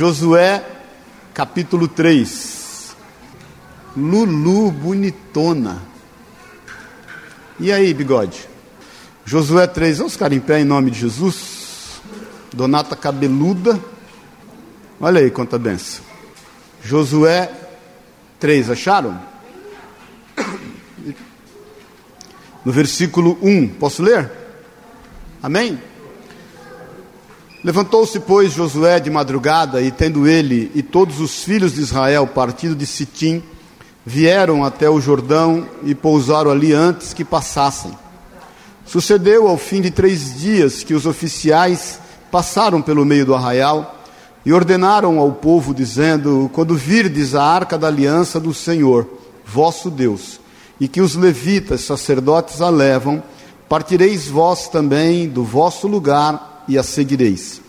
Josué, capítulo 3. Lulu bonitona. E aí, bigode? Josué 3, vamos ficar em pé em nome de Jesus. Donata cabeluda. Olha aí quanta benção. Josué 3, acharam? No versículo 1, posso ler? Amém? Levantou-se, pois, Josué de madrugada, e tendo ele e todos os filhos de Israel partido de Sitim, vieram até o Jordão e pousaram ali antes que passassem. Sucedeu ao fim de três dias que os oficiais passaram pelo meio do arraial e ordenaram ao povo, dizendo: Quando virdes a arca da aliança do Senhor, vosso Deus, e que os levitas, sacerdotes, a levam, partireis vós também do vosso lugar e a seguireis.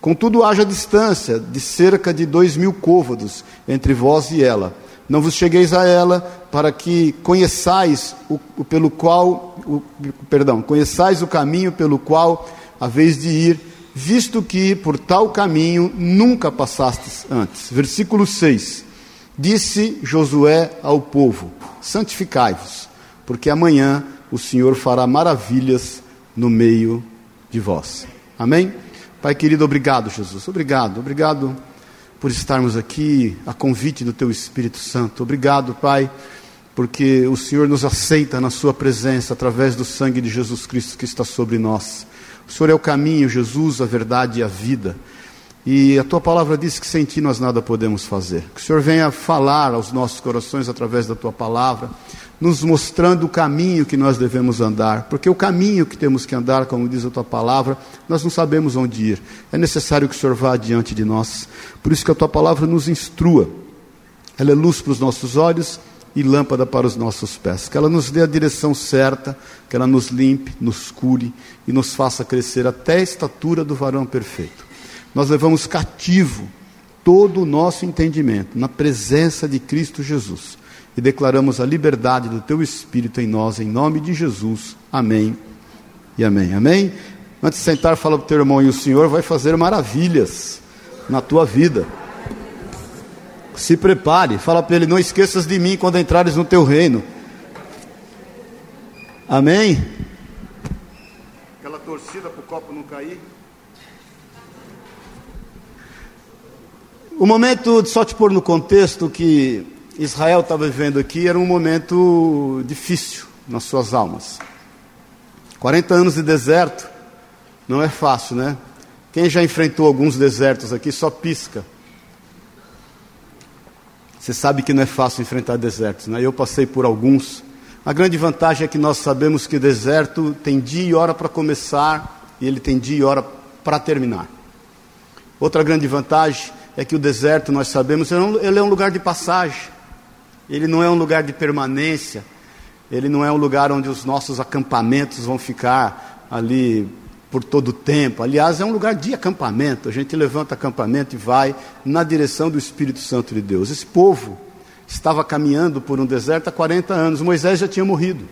Contudo, haja distância de cerca de dois mil côvados entre vós e ela. Não vos chegueis a ela, para que conheçais o, o pelo qual, o, perdão, conheçais o caminho pelo qual haveis de ir, visto que por tal caminho nunca passastes antes. Versículo 6. Disse Josué ao povo: Santificai-vos, porque amanhã o Senhor fará maravilhas no meio de vós. Amém? Pai querido, obrigado, Jesus. Obrigado, obrigado por estarmos aqui a convite do Teu Espírito Santo. Obrigado, Pai, porque o Senhor nos aceita na Sua presença através do sangue de Jesus Cristo que está sobre nós. O Senhor é o caminho, Jesus, a verdade e a vida. E a tua palavra diz que sem ti nós nada podemos fazer. Que o Senhor venha falar aos nossos corações através da tua palavra, nos mostrando o caminho que nós devemos andar, porque o caminho que temos que andar, como diz a tua palavra, nós não sabemos onde ir. É necessário que o Senhor vá adiante de nós. Por isso que a tua palavra nos instrua. Ela é luz para os nossos olhos e lâmpada para os nossos pés. Que ela nos dê a direção certa, que ela nos limpe, nos cure e nos faça crescer até a estatura do varão perfeito nós levamos cativo todo o nosso entendimento na presença de Cristo Jesus e declaramos a liberdade do Teu Espírito em nós, em nome de Jesus. Amém e amém. Amém? Antes de sentar, fala para o teu irmão, e o Senhor vai fazer maravilhas na tua vida. Se prepare, fala para ele: não esqueças de mim quando entrares no teu reino. Amém? Aquela torcida para o copo não cair. O momento, só te pôr no contexto que Israel estava vivendo aqui, era um momento difícil nas suas almas. 40 anos de deserto não é fácil, né? Quem já enfrentou alguns desertos aqui só pisca. Você sabe que não é fácil enfrentar desertos, né? Eu passei por alguns. A grande vantagem é que nós sabemos que deserto tem dia e hora para começar e ele tem dia e hora para terminar. Outra grande vantagem é que o deserto, nós sabemos, ele é um lugar de passagem, ele não é um lugar de permanência, ele não é um lugar onde os nossos acampamentos vão ficar ali por todo o tempo. Aliás, é um lugar de acampamento. A gente levanta acampamento e vai na direção do Espírito Santo de Deus. Esse povo estava caminhando por um deserto há 40 anos. Moisés já tinha morrido.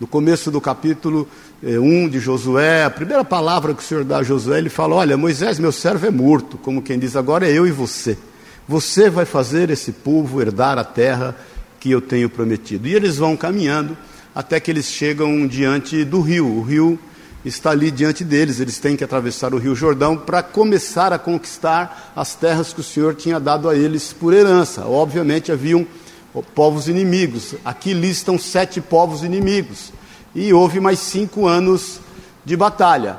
No começo do capítulo 1 eh, de Josué, a primeira palavra que o Senhor dá a Josué, ele fala: Olha, Moisés, meu servo é morto, como quem diz, agora é eu e você. Você vai fazer esse povo herdar a terra que eu tenho prometido. E eles vão caminhando até que eles chegam diante do rio. O rio está ali diante deles, eles têm que atravessar o rio Jordão para começar a conquistar as terras que o Senhor tinha dado a eles por herança. Obviamente haviam povos inimigos. Aqui listam sete povos inimigos. E houve mais cinco anos de batalha.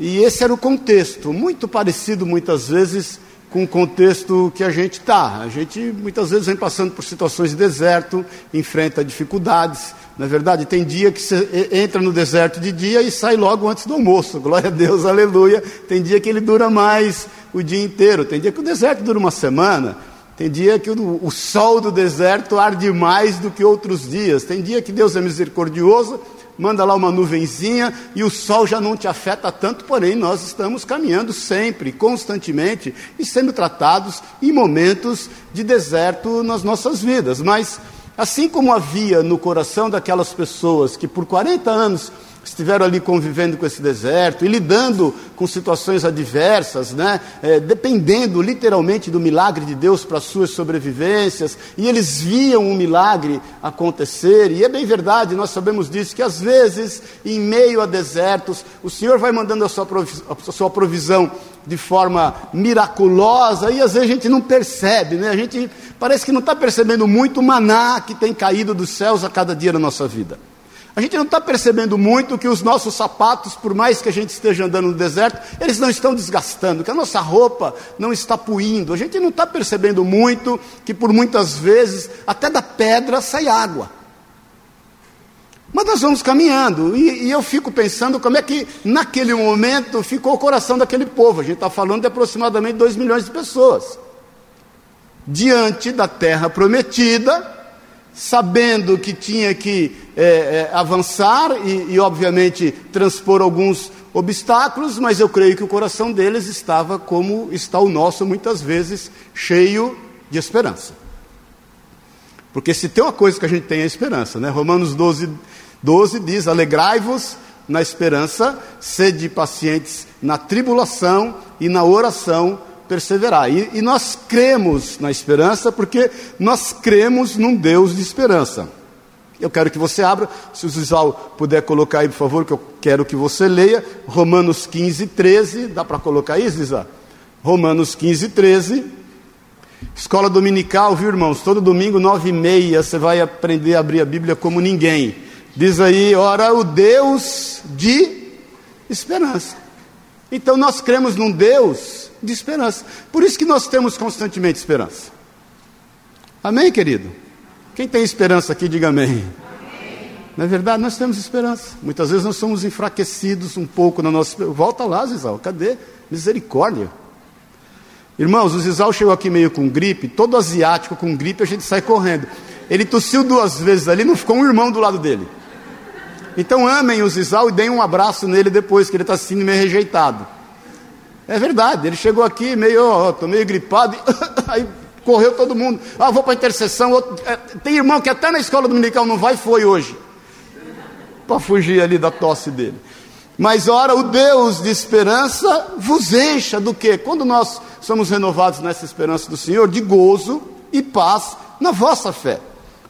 E esse era o contexto, muito parecido muitas vezes com o contexto que a gente está. A gente muitas vezes vem passando por situações de deserto, enfrenta dificuldades. Na verdade, tem dia que você entra no deserto de dia e sai logo antes do almoço. Glória a Deus, aleluia. Tem dia que ele dura mais o dia inteiro. Tem dia que o deserto dura uma semana. Tem dia que o, o sol do deserto arde mais do que outros dias. Tem dia que Deus é misericordioso, manda lá uma nuvenzinha e o sol já não te afeta tanto, porém nós estamos caminhando sempre, constantemente e sendo tratados em momentos de deserto nas nossas vidas. Mas Assim como havia no coração daquelas pessoas que por 40 anos estiveram ali convivendo com esse deserto e lidando com situações adversas, né? É, dependendo literalmente do milagre de Deus para suas sobrevivências, e eles viam um milagre acontecer, e é bem verdade, nós sabemos disso, que às vezes, em meio a desertos, o Senhor vai mandando a sua provisão, a sua provisão de forma miraculosa, e às vezes a gente não percebe, né? a gente parece que não está percebendo muito o maná que tem caído dos céus a cada dia na nossa vida. A gente não está percebendo muito que os nossos sapatos, por mais que a gente esteja andando no deserto, eles não estão desgastando, que a nossa roupa não está puindo. A gente não está percebendo muito que por muitas vezes até da pedra sai água. Mas nós vamos caminhando, e, e, eu fico pensando como é que naquele momento ficou o coração daquele povo. A gente está falando de aproximadamente 2 milhões de pessoas. Diante da terra prometida, sabendo que tinha que é, é, avançar e, e, obviamente, transpor alguns obstáculos, mas eu creio que o coração deles estava como está o nosso, muitas vezes, cheio de esperança. Porque se tem uma coisa que a gente tem é esperança, né? Romanos 12, 12 diz: Alegrai-vos na esperança, sede pacientes na tribulação e na oração perseverar. E, e nós cremos na esperança porque nós cremos num Deus de esperança. Eu quero que você abra, se o Zizal puder colocar aí, por favor, que eu quero que você leia, Romanos 15, 13, dá para colocar aí, Zizal? Romanos 15, 13. Escola dominical, viu, irmãos? Todo domingo, nove e meia, você vai aprender a abrir a Bíblia como ninguém. Diz aí, ora, o Deus de esperança. Então nós cremos num Deus de esperança. Por isso que nós temos constantemente esperança. Amém, querido? Quem tem esperança aqui, diga amém. amém. É verdade? Nós temos esperança. Muitas vezes nós somos enfraquecidos um pouco na nossa. Volta lá, Zizal, cadê? Misericórdia. Irmãos, o Zizal chegou aqui meio com gripe, todo asiático com gripe, a gente sai correndo. Ele tossiu duas vezes ali, não ficou um irmão do lado dele. Então amem o Zizal e deem um abraço nele depois, que ele está sendo meio rejeitado. É verdade, ele chegou aqui meio, ó, meio gripado, aí correu todo mundo. Ah, vou para intercessão. Outro, é, tem irmão que até na escola dominical não vai, foi hoje. Para fugir ali da tosse dele. Mas ora, o Deus de esperança vos encha do que? Quando nós somos renovados nessa esperança do Senhor, de gozo e paz na vossa fé,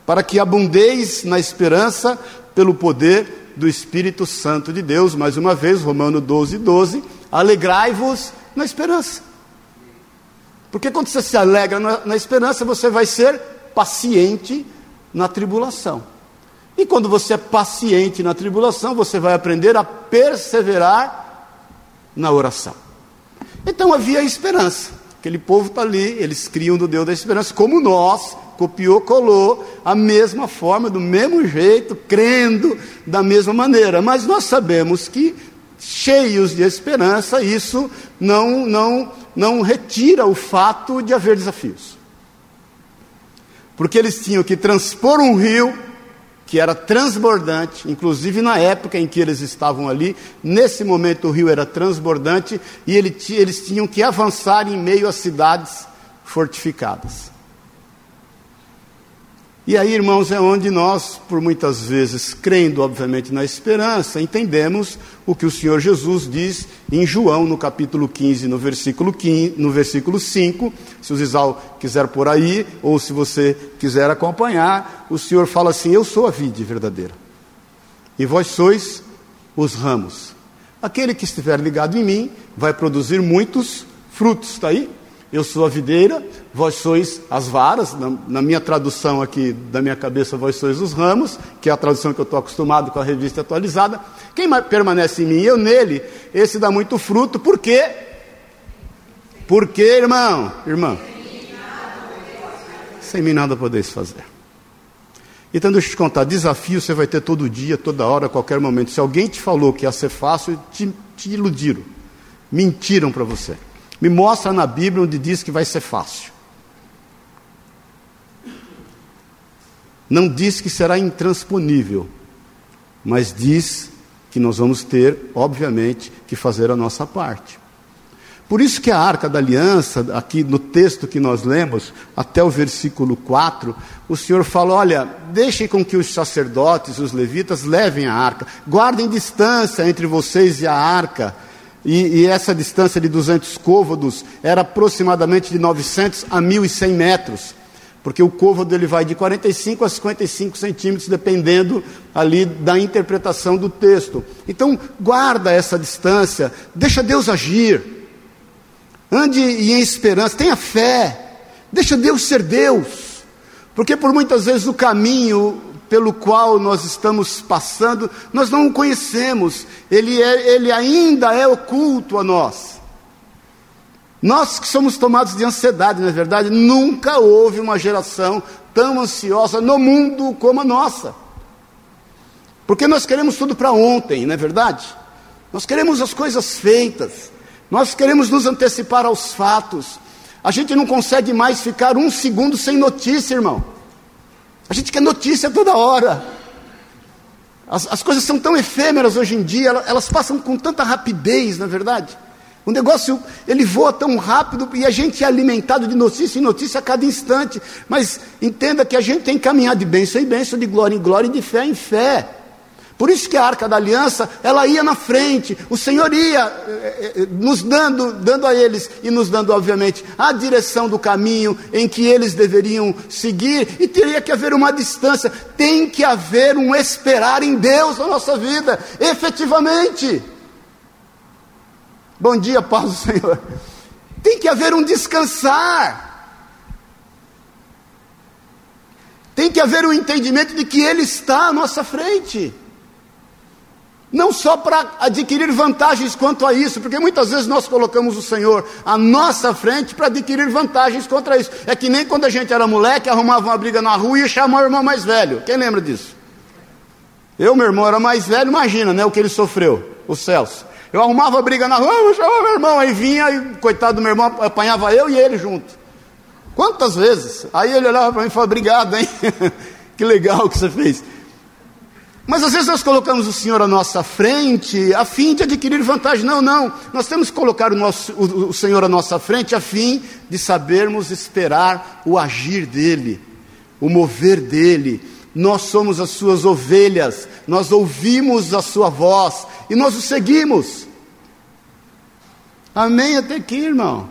para que abundeis na esperança pelo poder do Espírito Santo de Deus. Mais uma vez, Romano 12, 12 Alegrai-vos na esperança. Porque quando você se alegra na, na, esperança, você vai ser paciente na tribulação. E quando você é paciente na tribulação, você vai aprender a perseverar na oração. Então havia esperança. Aquele povo está ali, eles criam do Deus da esperança, como nós, copiou, colou, a mesma forma, do mesmo jeito, crendo da mesma maneira. Mas nós sabemos que cheios de esperança, isso não, não, não retira o fato de haver desafios. Porque eles tinham que transpor um rio que era transbordante, inclusive na época em que eles estavam ali, nesse momento o rio era transbordante e ele, eles tinham que avançar em meio a cidades fortificadas. E aí, irmãos, é onde nós, por muitas vezes, crendo, obviamente, na esperança, entendemos o que o Senhor Jesus diz em João, no capítulo 15, no versículo, 15, no versículo 5. Se o Zizal quiser por aí, ou se você quiser acompanhar, o Senhor fala assim: Eu sou a vide verdadeira, e vós sois os ramos. Aquele que estiver ligado em mim vai produzir muitos frutos. Está aí? Eu sou a videira, vós sois as varas. Na, na, minha tradução aqui da minha cabeça, vós sois os ramos, que é a tradução que eu estou acostumado com a revista atualizada. Quem permanece em mim e eu nele, esse dá muito fruto, por quê? Porque, irmão, irmão, sem mim nada podeis fazer. Então, deixa eu te contar: desafio você vai ter todo dia, toda hora, qualquer momento. Se alguém te falou que ia ser fácil, te, te iludiram, mentiram para você. Me mostra na Bíblia onde diz que vai ser fácil. Não diz que será intransponível, mas diz que nós vamos ter, obviamente, que fazer a nossa parte. Por isso que a arca da aliança, aqui no texto que nós lemos, até o versículo 4, o Senhor fala: olha, deixem com que os sacerdotes, os levitas, levem a arca, guardem distância entre vocês e a arca. E, e essa distância de 200 côvados era aproximadamente de 900 a 1.100 metros, porque o côvado ele vai de 45 a 55 centímetros, dependendo ali da interpretação do texto. Então, guarda essa distância, deixa Deus agir. Ande em esperança, tenha fé, deixa Deus ser Deus, porque por muitas vezes o caminho pelo qual nós estamos passando, nós não o conhecemos, ele, é, ele ainda é oculto a nós. Nós que somos tomados de ansiedade, na é verdade, nunca houve uma geração tão ansiosa no mundo como a nossa. Porque nós queremos tudo para ontem, não é verdade? Nós queremos as coisas feitas. Nós queremos nos antecipar aos fatos. A gente não consegue mais ficar um segundo sem notícia, irmão. A gente quer notícia toda hora. As, as coisas são tão efêmeras hoje em dia, elas, passam com tanta rapidez, na é verdade. O negócio, ele voa tão rápido e a gente é alimentado de notícia em notícia a cada instante. Mas entenda que a gente tem que caminhar de bênção em bênção, de glória em glória e de fé em fé. Por isso que a arca da aliança, ela ia na frente, o Senhor ia eh, eh, nos dando, dando a eles e nos dando, obviamente, a direção do caminho em que eles deveriam seguir, e teria que haver uma distância, tem que haver um esperar em Deus na nossa vida, efetivamente. Bom dia, paz do Senhor. Tem que haver um descansar. Tem que haver um entendimento de que Ele está à nossa frente. Não só para adquirir vantagens quanto a isso, porque muitas vezes nós colocamos o Senhor à nossa frente para adquirir vantagens contra isso. É que nem quando a gente era moleque, arrumava uma briga na rua e chamava o irmão mais velho. Quem lembra disso? Eu, meu irmão, era mais velho, imagina né, o que ele sofreu, o Celso. Eu arrumava briga na rua, eu chamava meu irmão, aí vinha e coitado do meu irmão, apanhava eu e ele junto. Quantas vezes? Aí ele olhava para mim e falava, obrigado, hein? que legal que você fez. Mas às vezes nós colocamos o Senhor à nossa frente a fim de adquirir vantagem. Não, não. Nós temos que colocar o, nosso, o, o Senhor à nossa frente a fim de sabermos esperar o agir dEle, o mover dEle. Nós somos as suas ovelhas, nós ouvimos a sua voz e nós o seguimos. Amém até aqui, irmão.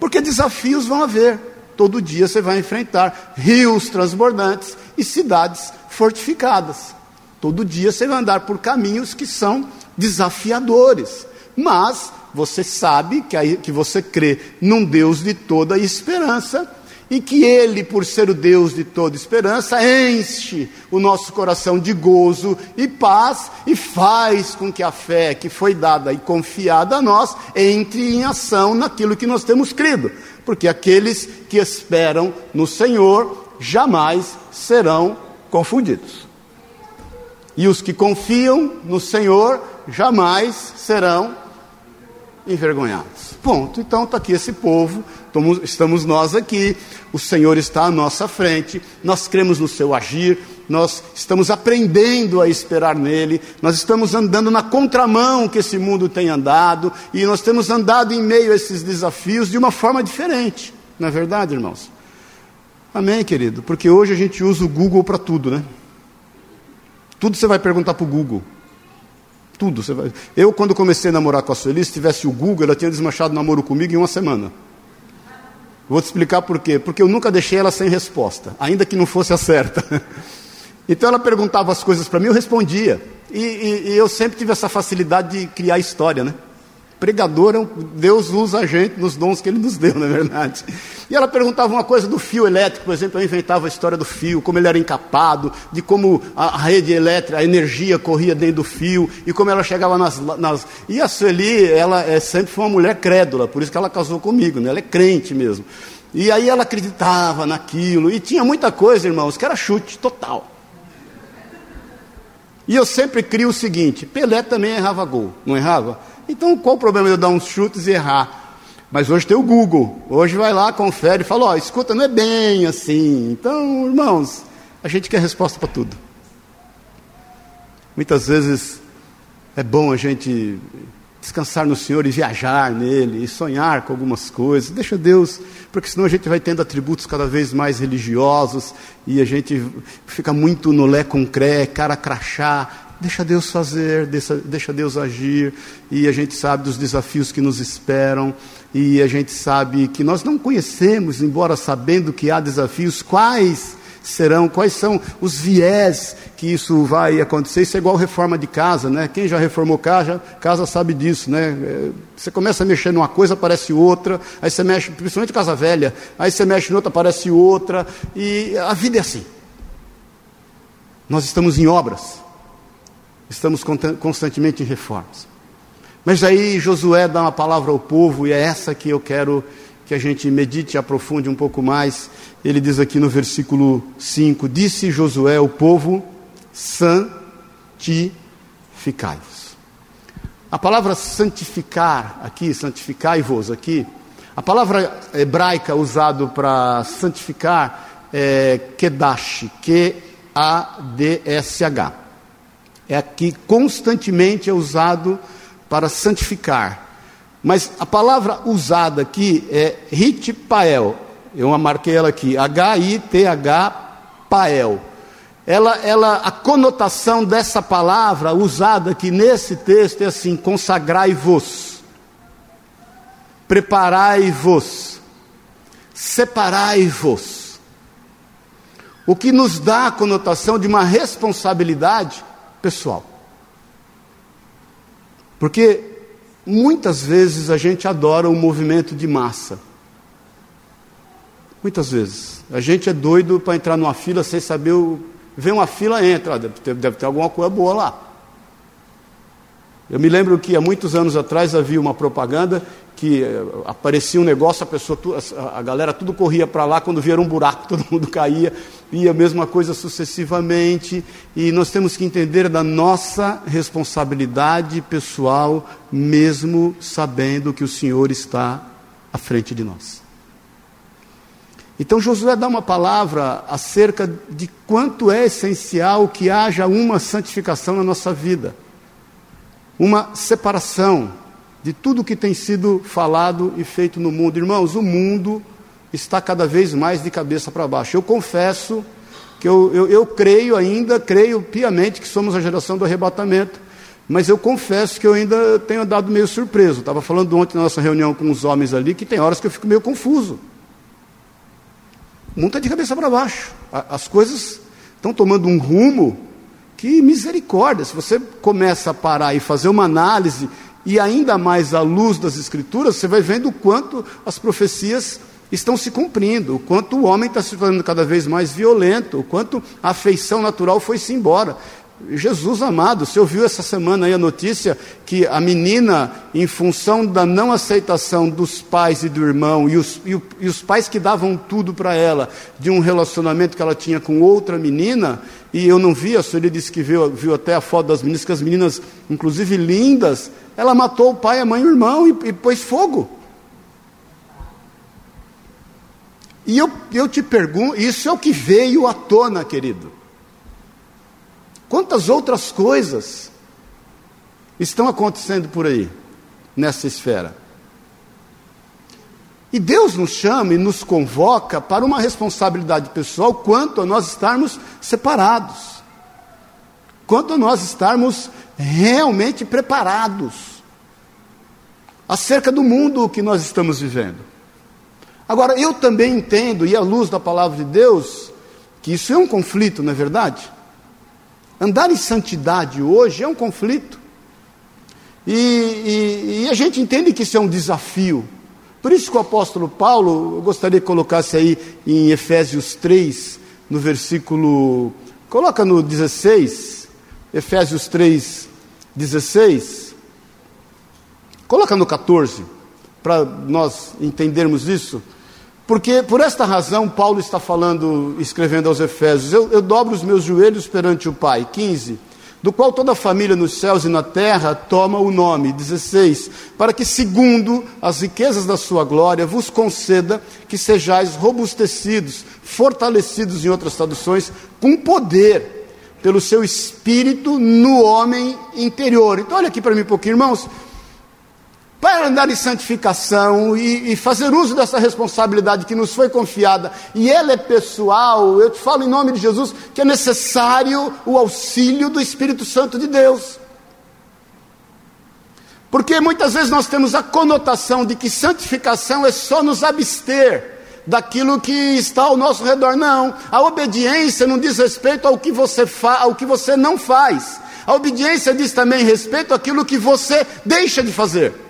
Porque desafios vão haver. Todo dia você vai enfrentar rios transbordantes e cidades fortificadas. Todo dia você vai andar por caminhos que são desafiadores. Mas você sabe que, aí, que você crê num Deus de toda esperança e que Ele, por ser o Deus de toda esperança, enche o nosso coração de gozo e paz e faz com que a fé que foi dada e confiada a nós entre em ação naquilo que nós temos crido. Porque aqueles que esperam no Senhor jamais serão confundidos. E os que confiam no Senhor jamais serão envergonhados. Ponto. Então está aqui esse povo, estamos nós aqui, o Senhor está à nossa frente, nós cremos no seu agir, nós estamos aprendendo a esperar nele, nós estamos andando na contramão que esse mundo tem andado, e nós temos andado em meio a esses desafios de uma forma diferente, não é verdade, irmãos? Amém, querido? Porque hoje a gente usa o Google para tudo, né? Tudo você vai perguntar para o Google. Tudo. Você vai... Eu, quando comecei a namorar com a Sueli, se tivesse o Google, ela tinha desmanchado namoro comigo em uma semana. Vou te explicar por quê. Porque eu nunca deixei ela sem resposta, ainda que não fosse a certa. Então ela perguntava as coisas para mim, eu respondia. E, e, e eu sempre tive essa facilidade de criar história, né? Pregador, Deus usa a gente nos dons que Ele nos deu, na é verdade. E ela perguntava uma coisa do fio elétrico, por exemplo, eu inventava a história do fio, como ele era encapado, de como a, rede elétrica, a energia corria dentro do fio, e como ela chegava nas. nas... E a Sueli, ela é, sempre foi uma mulher crédula, por isso que ela casou comigo, né? ela é crente mesmo. E aí ela acreditava naquilo, e tinha muita coisa, irmãos, que era chute total. E eu sempre crio o seguinte: Pelé também errava gol, não errava? Então, qual o problema de eu dar uns chutes e errar? Mas hoje tem o Google. Hoje vai lá, confere e fala: Ó, escuta, não é bem assim. Então, irmãos, a gente quer resposta para tudo. Muitas vezes é bom a gente descansar no Senhor e viajar nele, e sonhar com algumas coisas. Deixa Deus, porque senão a gente vai tendo atributos cada vez mais religiosos e a gente fica muito no lé com cré, cara crachá. Deixa Deus fazer, deixa, deixa Deus agir, e a gente sabe dos desafios que nos esperam, e a gente sabe que nós não conhecemos, embora sabendo que há desafios, quais serão, quais são os viés que isso vai acontecer. Isso é igual reforma de casa, né? Quem já reformou casa, casa sabe disso, né? É, você começa a mexer numa coisa, aparece outra, aí você mexe, principalmente casa velha, aí você mexe em outra, aparece outra, e a vida é assim. Nós estamos em obras, estamos constantemente em reformas. Mas aí Josué dá uma palavra ao povo, e é essa que eu quero que a gente medite e aprofunde um pouco mais. Ele diz aqui no versículo 5: Disse Josué ao povo: santificai-vos. A palavra santificar aqui, santificai-vos aqui, a palavra hebraica usada para santificar é kedash, Q-A-D-S-H. É aqui constantemente é usado para santificar. Mas a palavra usada aqui é hitpael. Eu marquei ela aqui, H-I-T-H pael ela, ela, a conotação dessa palavra usada aqui nesse texto é assim: consagrai-vos, preparai-vos, separai-vos. O que nos dá a conotação de uma responsabilidade pessoal. Porque muitas vezes a gente adora o movimento de massa. Muitas vezes. A gente é doido para entrar numa fila sem saber o Vem uma fila, entra, deve ter, deve ter alguma coisa boa lá. Eu me lembro que há muitos anos atrás havia uma propaganda que eh, aparecia um negócio, a pessoa, a galera tudo corria para lá, quando via um buraco, todo mundo caía, e a mesma coisa sucessivamente. E nós temos que entender da nossa responsabilidade pessoal, mesmo sabendo que o Senhor está à frente de nós. Então Josué dá uma palavra acerca de quanto é essencial que haja uma santificação na nossa vida, uma separação de tudo que tem sido falado e feito no mundo. Irmãos, o mundo está cada vez mais de cabeça para baixo. Eu confesso que eu, eu, eu creio ainda, creio piamente que somos a geração do arrebatamento. Mas eu confesso que eu ainda tenho dado meio surpreso. Estava falando ontem na nossa reunião com os homens ali que tem horas que eu fico meio confuso. O mundo está de cabeça para baixo. As coisas estão tomando um rumo que misericórdia. Se você começa a parar e fazer uma análise, e ainda mais à luz das Escrituras, você vai vendo o quanto as profecias estão se cumprindo, o quanto o homem está se tornando cada vez mais violento, o quanto a afeição natural foi-se embora. Jesus amado, você ouviu essa semana aí a notícia que a menina, em função da não aceitação dos pais e do irmão, e os, e, o, e os pais que davam tudo para ela, de um relacionamento que ela tinha com outra menina, e eu não vi, a senhora disse que viu, viu até a foto das meninas, que as meninas, inclusive lindas, ela matou o pai, a mãe e o irmão e, e pôs fogo. E eu, eu te pergunto, isso é o que veio à tona, querido. Quantas outras coisas estão acontecendo por aí, nessa esfera? E Deus nos chama e nos convoca para uma responsabilidade pessoal quanto a nós estarmos separados, quanto a nós estarmos realmente preparados acerca do mundo que nós estamos vivendo. Agora, eu também entendo, e à luz da palavra de Deus, que isso é um conflito, não é verdade? Andar em santidade hoje é um conflito. E, e, e, a gente entende que isso é um desafio. Por isso que o apóstolo Paulo, eu gostaria que colocasse aí em Efésios 3, no versículo. Coloca no 16, Efésios 3, 16. Coloca no 14, para nós entendermos isso. Porque por esta razão Paulo está falando, escrevendo aos Efésios: eu, eu dobro os meus joelhos perante o Pai. 15. Do qual toda a família nos céus e na terra toma o nome. 16. Para que, segundo as riquezas da sua glória, vos conceda que sejais robustecidos, fortalecidos, em outras traduções, com poder, pelo seu espírito no homem interior. Então, olha aqui para mim um pouquinho, irmãos. Para andar em santificação e, e, fazer uso dessa responsabilidade que nos foi confiada, e ela é pessoal, eu te falo em nome de Jesus que é necessário o auxílio do Espírito Santo de Deus. Porque muitas vezes nós temos a conotação de que santificação é só nos abster daquilo que está ao nosso redor. Não, a obediência não diz respeito ao que você, fa ao que você não faz. A obediência diz também respeito àquilo que você deixa de fazer.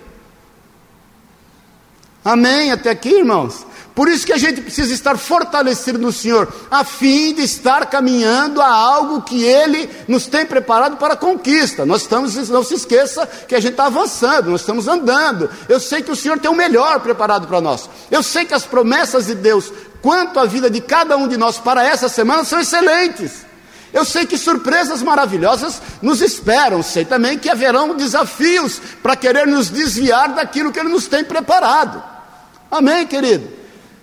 Amém? Até aqui, irmãos? Por isso que a gente precisa estar fortalecido no Senhor, a fim de estar caminhando a algo que Ele nos tem preparado para a conquista. Nós estamos, não se esqueça que a gente está avançando, nós estamos andando. Eu sei que o Senhor tem o melhor preparado para nós. Eu sei que as promessas de Deus quanto à vida de cada um de nós para essa semana são excelentes. Eu sei que surpresas maravilhosas nos esperam, sei também que haverão desafios para querer nos desviar daquilo que Ele nos tem preparado. Amém, querido?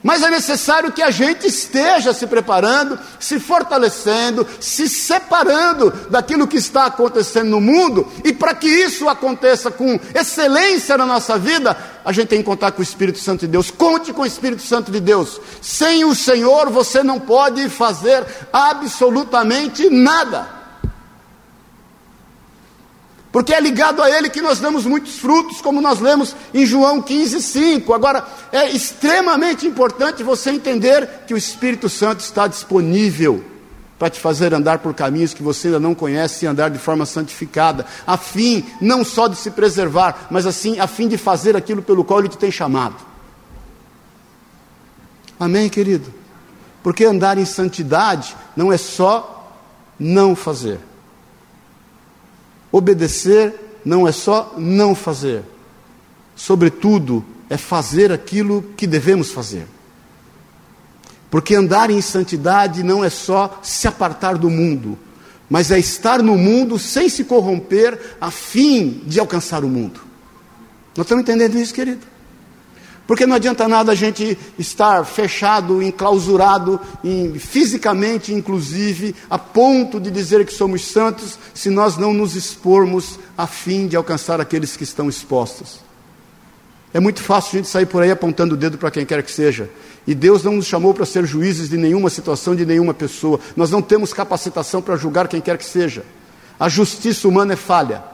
Mas é necessário que a gente esteja se preparando, se fortalecendo, se separando daquilo que está acontecendo no mundo, e para que isso aconteça com excelência na nossa vida, a gente tem que contar com o Espírito Santo de Deus. Conte com o Espírito Santo de Deus. Sem o Senhor você não pode fazer absolutamente nada. Porque é ligado a Ele que nós damos muitos frutos, como nós lemos em João 15, 5. Agora, é extremamente importante você entender que o Espírito Santo está disponível para te fazer andar por caminhos que você ainda não conhece e andar de forma santificada, a fim não só de se preservar, mas assim, a fim de fazer aquilo pelo qual Ele te tem chamado. Amém, querido? Porque andar em santidade não é só não fazer. Obedecer não é só não fazer, sobretudo, é fazer aquilo que devemos fazer. Porque andar em santidade não é só se apartar do mundo, mas é estar no mundo sem se corromper a fim de alcançar o mundo. Nós estamos entendendo isso, querido? Porque não adianta nada a gente estar fechado, enclausurado, em, fisicamente inclusive, a ponto de dizer que somos santos, se nós não nos expormos a fim de alcançar aqueles que estão expostos. É muito fácil a gente sair por aí apontando o dedo para quem quer que seja. E Deus não nos chamou para ser juízes de nenhuma situação, de nenhuma pessoa. Nós não temos capacitação para julgar quem quer que seja. A justiça humana é falha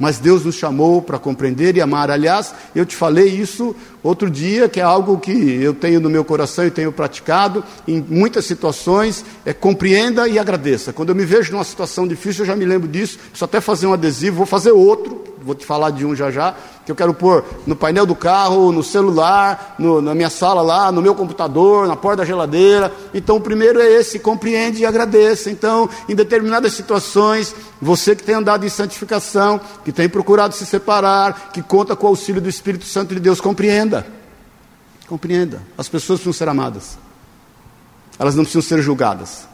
mas Deus nos chamou para compreender e amar. Aliás, eu te falei isso outro dia, que é algo que eu tenho no meu coração e tenho praticado em muitas situações, é compreenda e agradeça. Quando eu me vejo numa situação difícil, eu já me lembro disso, preciso até fazer um adesivo, vou fazer outro, vou te falar de um já já, que eu quero pôr no painel do carro, no celular, no, na minha sala lá, no meu computador, na porta da geladeira. Então, o primeiro é esse: compreende e agradeça. Então, em determinadas situações, você que tem andado em santificação, que tem procurado se separar, que conta com o auxílio do Espírito Santo de Deus, compreenda. Compreenda. As pessoas precisam ser amadas, elas não precisam ser julgadas.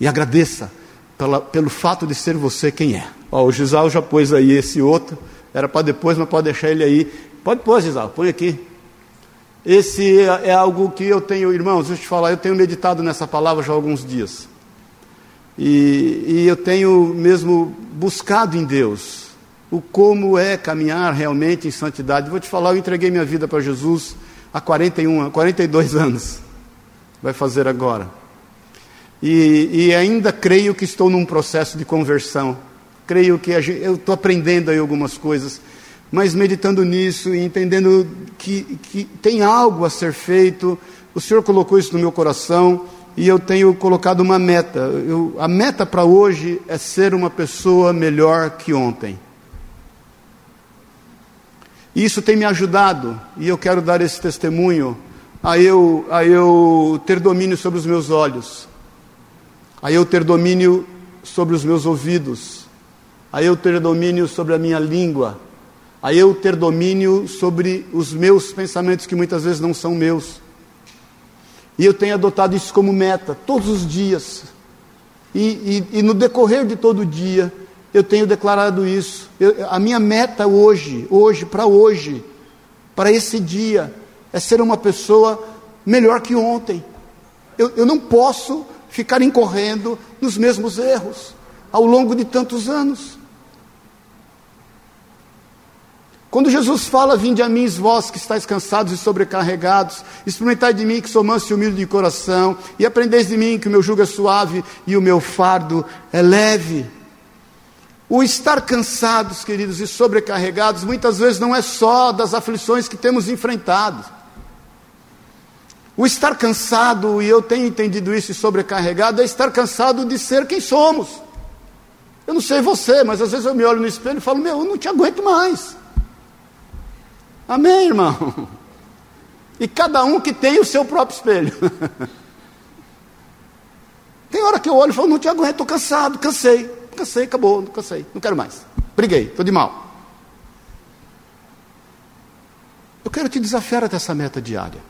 E agradeça pela, pelo fato de ser você quem é. Ó, o Gisal já pôs aí esse outro. Era para depois, mas pode deixar ele aí. Pode pôr, Gisal, põe aqui. Esse é, é algo que eu tenho, irmãos, deixa eu te falar, eu tenho meditado nessa palavra já há alguns dias. E, e eu tenho mesmo buscado em Deus o como é caminhar realmente em santidade. Vou te falar, eu entreguei minha vida para Jesus há 41, 42 anos. Vai fazer agora. E, e ainda creio que estou num processo de conversão creio que gente, eu estou aprendendo aí algumas coisas, mas meditando nisso e entendendo que, que tem algo a ser feito, o Senhor colocou isso no meu coração e eu tenho colocado uma meta. Eu, a meta para hoje é ser uma pessoa melhor que ontem. E isso tem me ajudado, e eu quero dar esse testemunho, a eu, a eu ter domínio sobre os meus olhos, a eu ter domínio sobre os meus ouvidos, a eu ter domínio sobre a minha língua, a eu ter domínio sobre os meus pensamentos que muitas vezes não são meus. E eu tenho adotado isso como meta, todos os dias. E, e, e no decorrer de todo dia, eu tenho declarado isso. Eu, a minha meta hoje, hoje, para hoje, para esse dia, é ser uma pessoa melhor que ontem. Eu, eu não posso ficar incorrendo nos mesmos erros ao longo de tantos anos. Quando Jesus fala, vinde a mim, vós que estáis cansados e sobrecarregados, experimentai de mim que sou manso e humilde de coração, e aprendeis de mim que o meu jugo é suave e o meu fardo é leve. O estar cansados, queridos, e sobrecarregados, muitas vezes não é só das aflições que temos enfrentado. O estar cansado, e eu tenho entendido isso e sobrecarregado, é estar cansado de ser quem somos. Eu não sei você, mas às vezes eu me olho no espelho e falo: Meu, eu não te aguento mais. Amém, irmão? E cada um que tem o seu próprio espelho. tem hora que eu olho e falo: Não te aguento, estou cansado, cansei, cansei, acabou, cansei, não quero mais. Briguei, estou de mal. Eu quero te desafiar até essa meta diária.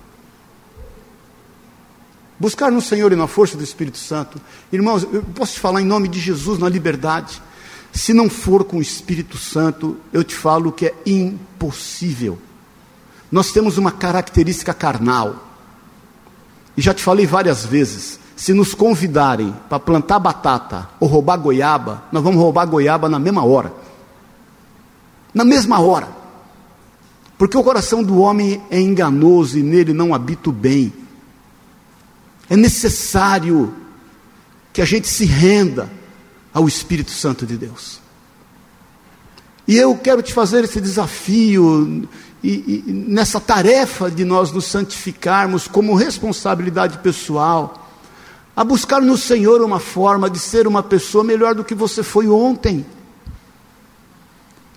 Buscar no Senhor e na força do Espírito Santo. Irmãos, eu posso te falar em nome de Jesus na liberdade. Se não for com o Espírito Santo, eu te falo que é impossível. Nós temos uma característica carnal. E já te falei várias vezes: se nos convidarem para plantar batata ou roubar goiaba, nós vamos roubar goiaba na mesma hora. Na mesma hora. Porque o coração do homem é enganoso e nele não habita o bem. É necessário que a gente se renda ao Espírito Santo de Deus. E eu quero te fazer esse desafio, e, e, nessa tarefa de nós nos santificarmos como responsabilidade pessoal, a buscar no Senhor uma forma de ser uma pessoa melhor do que você foi ontem.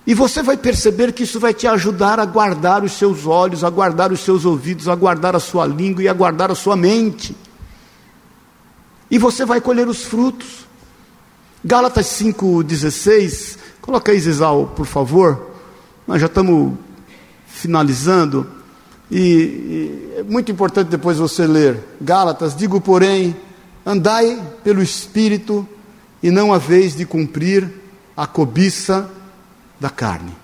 E você vai perceber que isso vai te ajudar a guardar os seus olhos, a guardar os seus ouvidos, a guardar a sua língua e a guardar a sua mente e você vai colher os frutos. Gálatas 5,16, coloca aí, Zizal, por favor. Nós já estamos finalizando. E, e é muito importante depois você ler. Gálatas, digo, porém, andai pelo Espírito e não a vez de cumprir a cobiça da carne.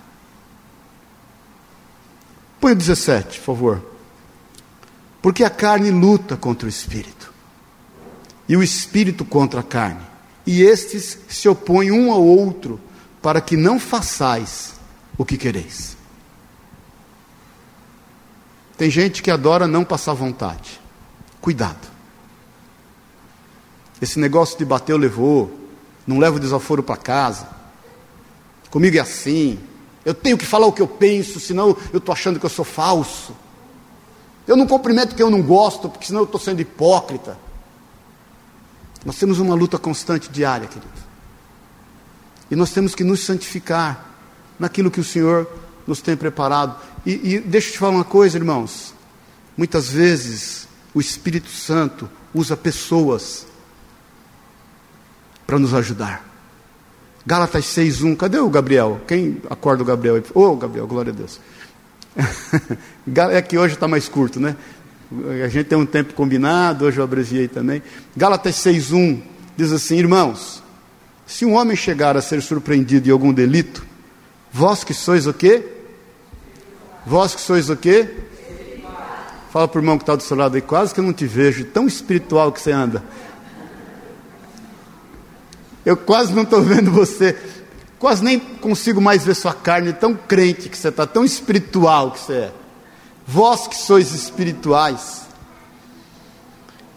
Põe o 17, por favor. Porque a carne luta contra o Espírito e o espírito contra a carne. E estes se opõem um ao outro, para que não façais o que quereis. Tem gente que adora não passar vontade. Cuidado. Esse negócio de bater eu levou, não leva o desaforo para casa. Comigo é assim. Eu tenho que falar o que eu penso, senão eu estou achando que eu sou falso. Eu não cumprimento que eu não gosto, porque senão eu estou sendo hipócrita. Nós temos uma luta constante diária, querido. E nós temos que nos santificar naquilo que o Senhor nos tem preparado. E, e deixa eu te falar uma coisa, irmãos. Muitas vezes o Espírito Santo usa pessoas para nos ajudar. Gálatas 6:1. Cadê o Gabriel? Quem acorda o Gabriel? Ô, oh, Gabriel, glória a Deus. é que hoje está mais curto, né? A gente tem um tempo combinado, hoje eu abreviei também. Gálatas 6,1 diz assim: Irmãos, se um homem chegar a ser surpreendido em algum delito, vós que sois o quê? Vós que sois o quê? Fala para o irmão que está do seu lado aí, quase que eu não te vejo, tão espiritual que você anda. Eu quase não estou vendo você, quase nem consigo mais ver sua carne, tão crente que você está, tão espiritual que você é vós que sois espirituais.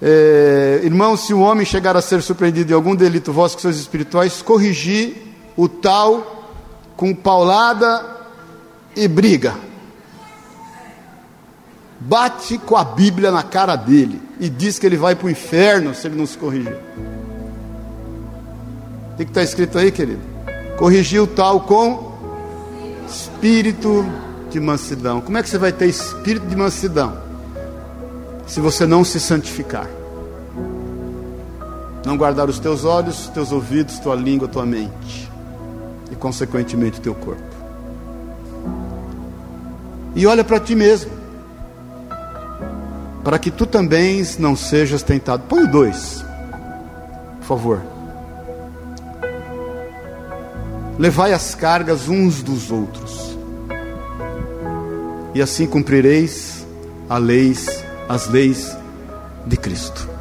É, irmãos, se o homem chegar a ser surpreendido em algum delito, vós que sois espirituais, corrigir o tal com paulada e briga. Bate com a Bíblia na cara dele e diz que ele vai para o inferno se ele não se corrigir. O que está escrito aí, querido? Corrigir o tal com espírito de mansidão. Como é que você vai ter espírito de mansidão? Se você não se santificar. Não guardar os teus olhos, teus ouvidos, tua língua, tua mente. E consequentemente o teu corpo. E olha para ti mesmo. Para que tu também não sejas tentado. Põe o dois, por favor. Levai as cargas uns dos outros e assim cumprireis a leis, as leis de Cristo.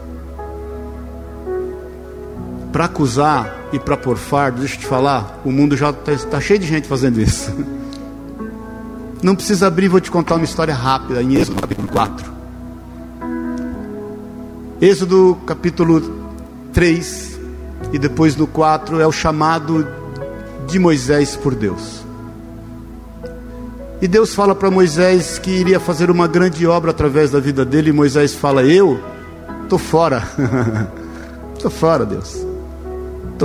Para acusar e para pôr fardo, deixa eu te falar, o mundo já está tá cheio de gente fazendo isso. Não precisa abrir, vou te contar uma história rápida em Êxodo capítulo 4. Êxodo capítulo 3 e depois no 4 é o chamado de Moisés por Deus. E Deus fala para Moisés que iria fazer uma grande obra através da vida dele, e Moisés fala: Eu estou fora. Estou fora, Deus.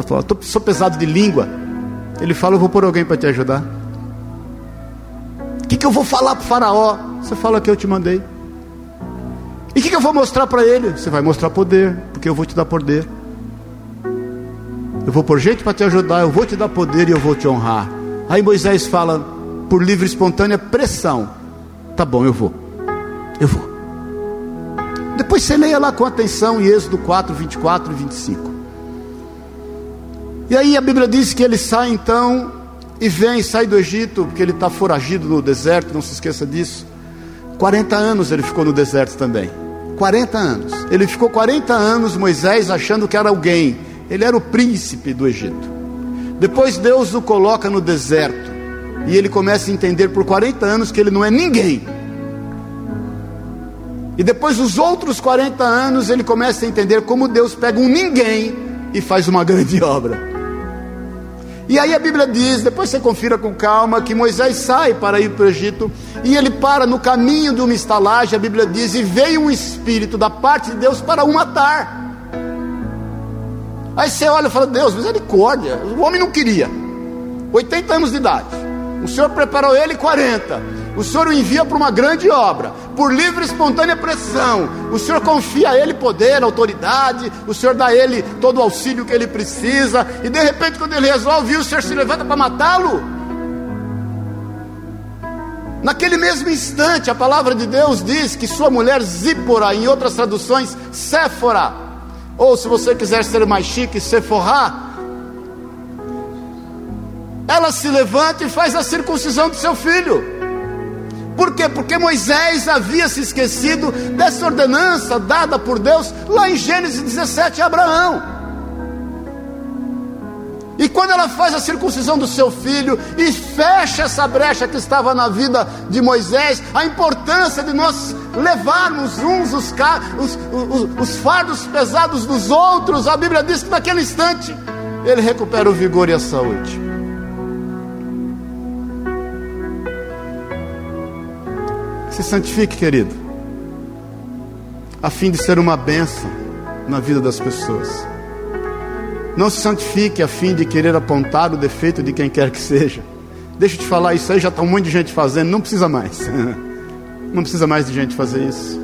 Fora. Tô, sou pesado de língua. Ele fala: Eu vou pôr alguém para te ajudar. O que, que eu vou falar para o Faraó? Você fala que eu te mandei. E o que, que eu vou mostrar para ele? Você vai mostrar poder, porque eu vou te dar poder. Eu vou por jeito para te ajudar, eu vou te dar poder e eu vou te honrar. Aí Moisés fala, por livre e espontânea pressão: Tá bom, eu vou. Eu vou. Depois você leia lá com atenção em Êxodo 4, 24 e 25. E aí a Bíblia diz que ele sai então e vem, sai do Egito, porque ele está foragido no deserto, não se esqueça disso. 40 anos ele ficou no deserto também. 40 anos. Ele ficou 40 anos, Moisés, achando que era alguém. Ele era o príncipe do Egito. Depois Deus o coloca no deserto. E ele começa a entender por 40 anos que ele não é ninguém. E depois dos outros 40 anos ele começa a entender como Deus pega um ninguém e faz uma grande obra. E aí a Bíblia diz, depois você confira com calma, que Moisés sai para ir para o Egito e ele para no caminho de uma estalagem, a Bíblia diz, e veio um espírito da parte de Deus para o matar. Aí você olha e fala, Deus, misericórdia, o homem não queria, 80 anos de idade, o Senhor preparou ele 40, o Senhor o envia para uma grande obra, por livre e espontânea pressão. O Senhor confia a ele poder, autoridade, o Senhor dá a ele todo o auxílio que ele precisa, e de repente, quando ele resolve o Senhor se levanta para matá-lo. Naquele mesmo instante, a palavra de Deus diz que sua mulher Zípora, em outras traduções, Séfora, ou se você quiser ser mais chique, Sephorá, ela se levanta e faz a circuncisão do seu filho. Por quê? Porque Moisés havia se esquecido dessa ordenança dada por Deus lá em Gênesis 17 a Abraão. E quando ela faz a circuncisão do seu filho e fecha essa brecha que estava na vida de Moisés, a importância de nós levarmos uns os, os, os, os fardos pesados dos outros, a Bíblia diz que naquele instante ele recupera o vigor e a saúde. Se santifique, querido, a fim de ser uma bênção na vida das pessoas. Não se santifique a fim de querer apontar o defeito de quem quer que seja. Deixa eu te falar, isso aí já está um monte de gente fazendo, não precisa mais. Não precisa mais de gente fazer isso.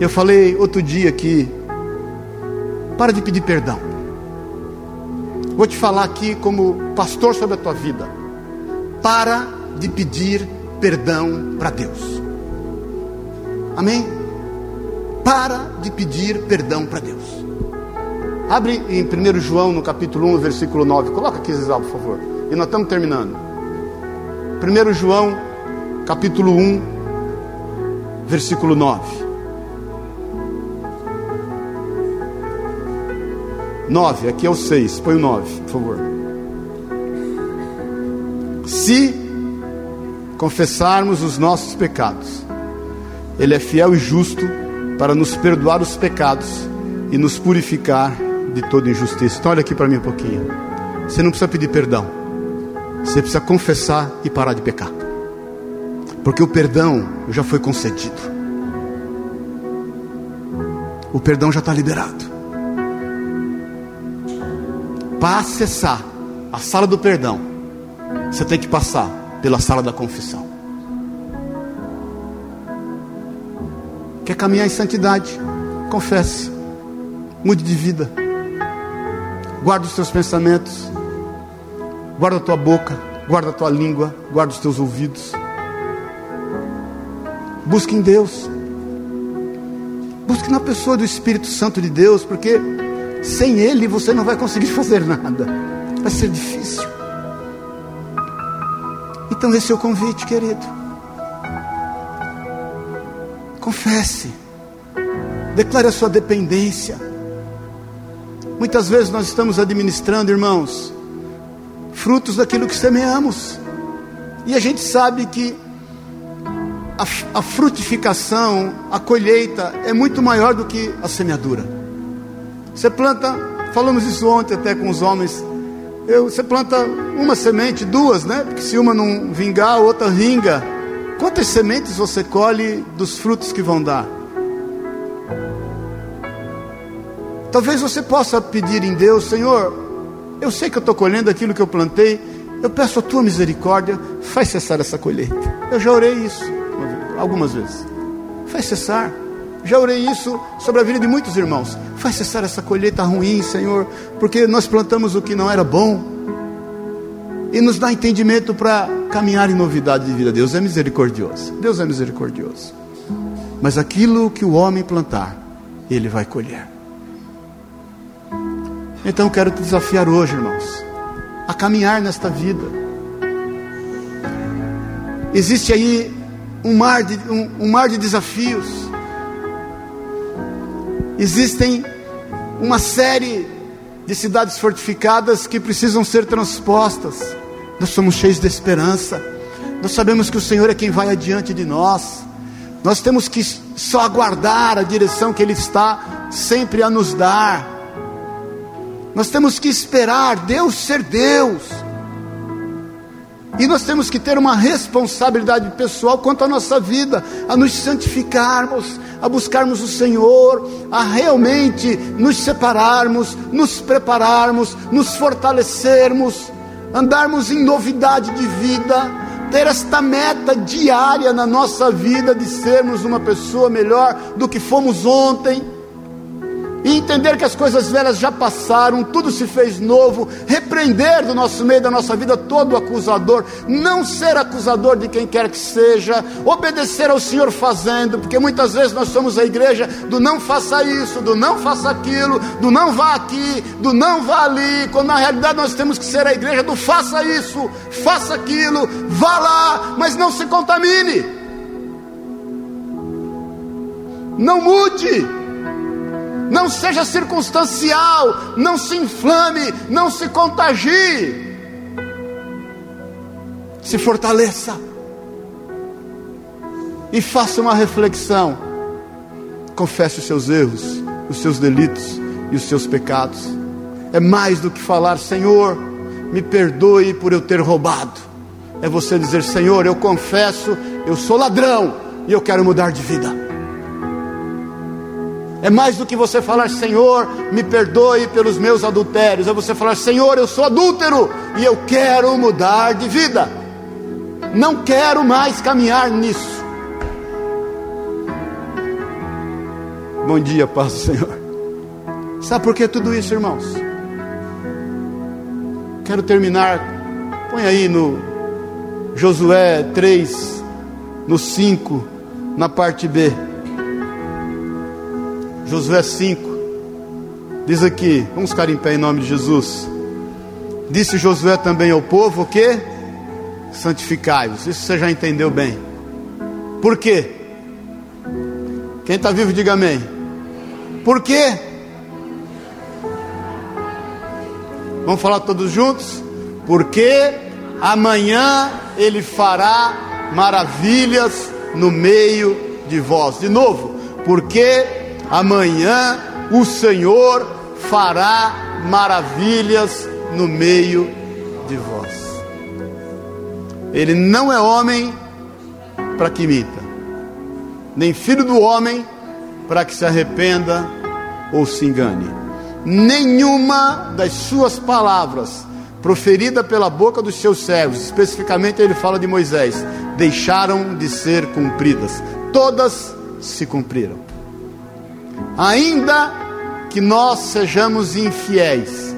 Eu falei outro dia aqui, para de pedir perdão. Vou te falar aqui como pastor sobre a tua vida. Para de pedir perdão para Deus. Amém? Para de pedir perdão para Deus. Abre em 1 João, no capítulo 1, versículo 9. Coloca aqui, Zizal, por favor. E nós estamos terminando. 1 João, capítulo 1, versículo 9. 9, aqui é o 6, põe o 9, por favor. Se confessarmos os nossos pecados, Ele é fiel e justo para nos perdoar os pecados e nos purificar de toda injustiça. Então, olha aqui para mim um pouquinho. Você não precisa pedir perdão, você precisa confessar e parar de pecar, porque o perdão já foi concedido, o perdão já está liberado. Para acessar a sala do perdão, você tem que passar pela sala da confissão. Quer caminhar em santidade? Confesse. Mude de vida. Guarda os teus pensamentos. Guarda a tua boca. Guarda a tua língua. Guarda os teus ouvidos. Busque em Deus. Busque na pessoa do Espírito Santo de Deus, porque sem Ele você não vai conseguir fazer nada. Vai ser difícil. Então, esse é o convite, querido. Confesse, declare a sua dependência. Muitas vezes nós estamos administrando, irmãos, frutos daquilo que semeamos. E a gente sabe que a, a frutificação, a colheita é muito maior do que a semeadura. Você planta, falamos isso ontem até com os homens. Eu, você planta uma semente, duas, né? Porque se uma não vingar, a outra vinga. Quantas sementes você colhe dos frutos que vão dar? Talvez você possa pedir em Deus, Senhor, eu sei que eu estou colhendo aquilo que eu plantei, eu peço a tua misericórdia, faz cessar essa colheita. Eu já orei isso algumas vezes. Faz cessar. Já orei isso sobre a vida de muitos irmãos. Faz cessar essa colheita ruim, Senhor, porque nós plantamos o que não era bom. E nos dá entendimento para caminhar em novidade de vida. Deus é misericordioso. Deus é misericordioso. Mas aquilo que o homem plantar, ele vai colher. Então quero te desafiar hoje, irmãos, a caminhar nesta vida. Existe aí um mar de, um, um mar de desafios. Existem uma série de cidades fortificadas que precisam ser transpostas. Nós somos cheios de esperança. Nós sabemos que o Senhor é quem vai adiante de nós. Nós temos que só aguardar a direção que Ele está sempre a nos dar. Nós temos que esperar Deus ser Deus. E nós temos que ter uma responsabilidade pessoal quanto à nossa vida, a nos santificarmos, a buscarmos o Senhor, a realmente nos separarmos, nos prepararmos, nos fortalecermos, andarmos em novidade de vida, ter esta meta diária na nossa vida de sermos uma pessoa melhor do que fomos ontem e entender que as coisas velhas já passaram, tudo se fez novo, repreender do nosso meio da nossa vida todo acusador, não ser acusador de quem quer que seja, obedecer ao Senhor fazendo, porque muitas vezes nós somos a igreja do não faça isso, do não faça aquilo, do não vá aqui, do não vá ali, quando na realidade nós temos que ser a igreja do faça isso, faça aquilo, vá lá, mas não se contamine. Não mude não seja circunstancial, não se inflame, não se contagie. Se fortaleça e faça uma reflexão. Confesse os seus erros, os seus delitos e os seus pecados. É mais do que falar, Senhor, me perdoe por eu ter roubado. É você dizer, Senhor, eu confesso, eu sou ladrão e eu quero mudar de vida. É mais do que você falar, Senhor, me perdoe pelos meus adultérios. É você falar, Senhor, eu sou adúltero e eu quero mudar de vida. Não quero mais caminhar nisso. Bom dia, paz do Senhor. Sabe por que tudo isso, irmãos? Quero terminar. Põe aí no Josué 3, no 5, na parte B. Josué 5, diz aqui, vamos ficar em pé em nome de Jesus. Disse Josué também ao povo o que? Santificai-vos. Isso você já entendeu bem. Por quê? Quem está vivo, diga amém. Por quê? Vamos falar todos juntos? Porque amanhã ele fará maravilhas no meio de vós. De novo, porque amanhã o Senhor fará maravilhas no meio de vós. Ele não é homem para que imita, nem filho do homem para que se arrependa ou se engane. Nenhuma das suas palavras proferida pela boca dos seus servos, especificamente ele fala de Moisés, deixaram de ser cumpridas. Todas se cumpriram ainda que nós sejamos infiéis,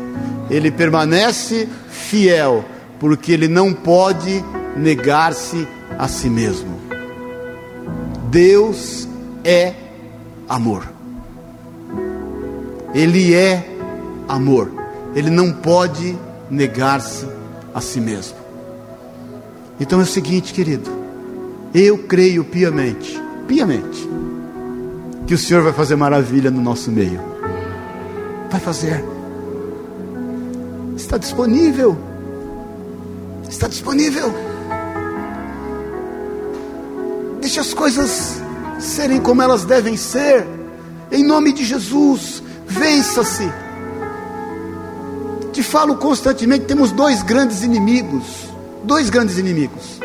ele permanece fiel, porque ele não pode negar-se a si mesmo. Deus é amor. Ele é amor. Ele não pode negar-se a si mesmo. Então é o seguinte, querido. Eu creio piamente, piamente, que o Senhor vai fazer maravilha no nosso meio. Vai fazer. Está disponível. Está disponível. Deixe as coisas serem como elas devem ser. Em nome de Jesus, vença-se. Te falo constantemente, temos dois grandes inimigos. Dois grandes inimigos.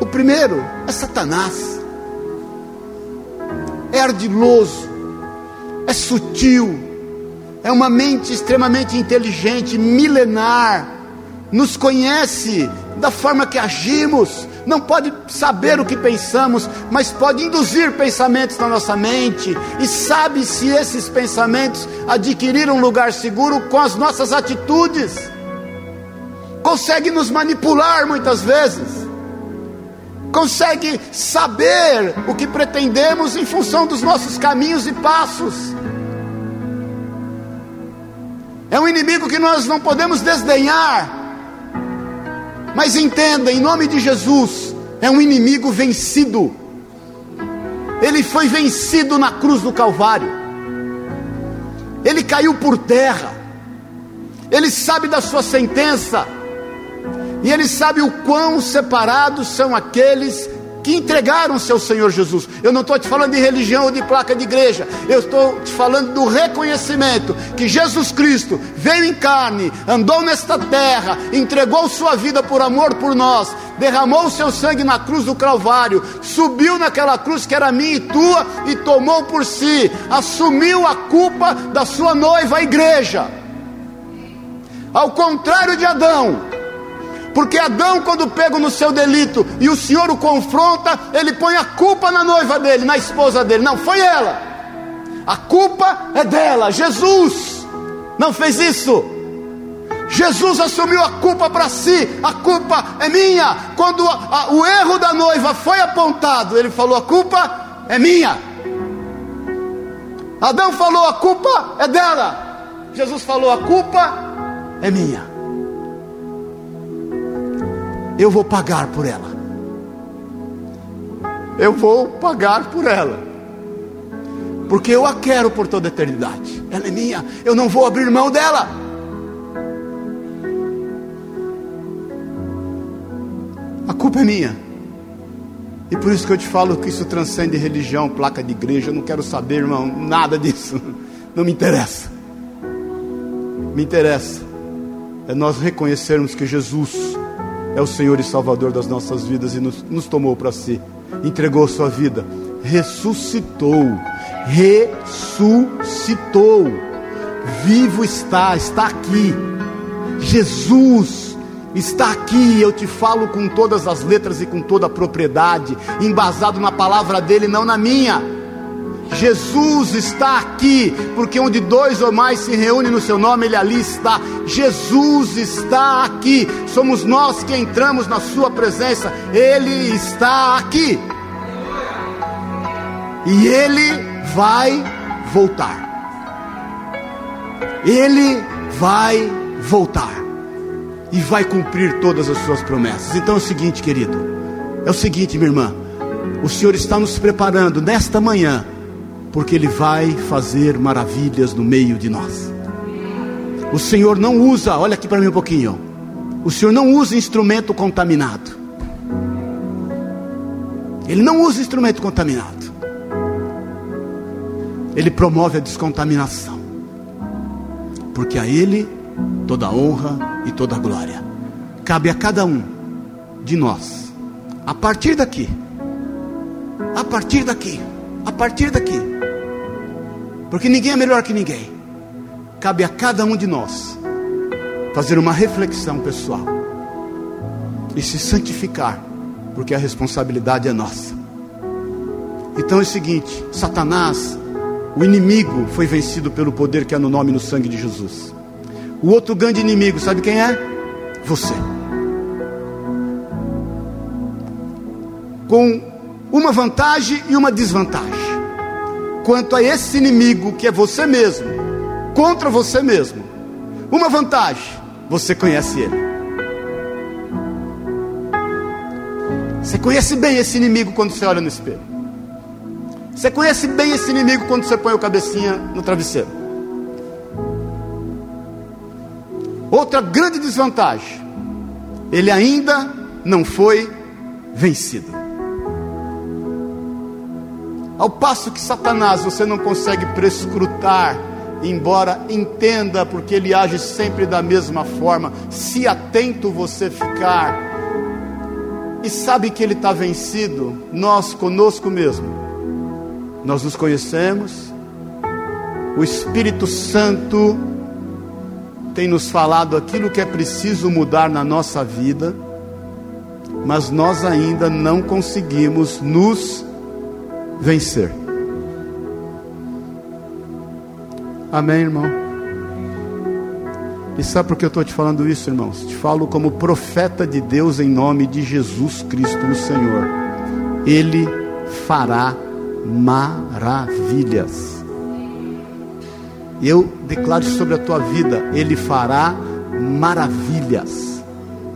O primeiro é Satanás. É ardiloso, é sutil, é uma mente extremamente inteligente, milenar, nos conhece da forma que agimos, não pode saber o que pensamos, mas pode induzir pensamentos na nossa mente, e sabe se esses pensamentos adquiriram lugar seguro com as nossas atitudes, consegue nos manipular muitas vezes, consegue saber o que pretendemos em função dos nossos caminhos e passos. É um inimigo que nós não podemos desdenhar, mas entenda, em nome de Jesus, é um inimigo vencido. Ele foi vencido na cruz do Calvário. Ele caiu por terra. Ele sabe da sua sentença. E ele sabe o quão separados são aqueles que entregaram seu Senhor Jesus. Eu não estou te falando de religião ou de placa de igreja, eu estou te falando do reconhecimento que Jesus Cristo veio em carne, andou nesta terra, entregou sua vida por amor por nós, derramou o seu sangue na cruz do Calvário, subiu naquela cruz que era minha e tua e tomou por si, assumiu a culpa da sua noiva, a igreja. Ao contrário de Adão, porque Adão, quando pego no seu delito e o Senhor o confronta, ele põe a culpa na noiva dele, na esposa dele. Não, foi ela. A culpa é dela. Jesus não fez isso. Jesus assumiu a culpa para si, a culpa é minha. Quando a, a, o erro da noiva foi apontado, ele falou: a culpa é minha. Adão falou: a culpa é dela. Jesus falou: a culpa é minha eu vou pagar por ela. Eu vou pagar por ela. Porque eu a quero por toda a eternidade. Ela é minha, eu não vou abrir mão dela. A culpa é minha. E por isso que eu te falo que isso transcende religião, placa de igreja. Eu não quero saber, irmão, nada disso. Não me interessa. Me interessa é nós reconhecermos que Jesus é o Senhor e Salvador das nossas vidas e nos, nos tomou para si, entregou sua vida, ressuscitou, ressuscitou, vivo está, está aqui. Jesus está aqui, eu te falo com todas as letras e com toda a propriedade, embasado na palavra dele, não na minha. Jesus está aqui, porque onde dois ou mais se reúnem no seu nome, Ele ali está. Jesus está aqui, somos nós que entramos na Sua presença, Ele está aqui. E Ele vai voltar. Ele vai voltar e vai cumprir todas as suas promessas. Então é o seguinte, querido, é o seguinte, minha irmã, o Senhor está nos preparando nesta manhã porque Ele vai fazer maravilhas no meio de nós. O Senhor não usa, olha aqui para mim um pouquinho, o Senhor não usa instrumento contaminado. Ele não usa instrumento contaminado. Ele promove a descontaminação. Porque a Ele toda a honra e toda a glória. Cabe a cada um de nós. A partir daqui. A partir daqui. A partir daqui porque ninguém é melhor que ninguém. Cabe a cada um de nós fazer uma reflexão pessoal e se santificar, porque a responsabilidade é nossa. Então é o seguinte: Satanás, o inimigo, foi vencido pelo poder que há no nome e no sangue de Jesus. O outro grande inimigo, sabe quem é? Você. Com uma vantagem e uma desvantagem quanto a esse inimigo que é você mesmo, contra você mesmo. Uma vantagem: você conhece ele. Você conhece bem esse inimigo quando você olha no espelho. Você conhece bem esse inimigo quando você põe o cabecinha no travesseiro. Outra grande desvantagem: ele ainda não foi vencido. Ao passo que Satanás você não consegue prescrutar, embora entenda, porque ele age sempre da mesma forma, se atento você ficar, e sabe que ele está vencido, nós conosco mesmo, nós nos conhecemos, o Espírito Santo tem nos falado aquilo que é preciso mudar na nossa vida, mas nós ainda não conseguimos nos vencer. Amém, irmão? E sabe por que eu estou te falando isso, irmãos? Te falo como profeta de Deus em nome de Jesus Cristo, o Senhor. Ele fará maravilhas. Eu declaro sobre a tua vida: Ele fará maravilhas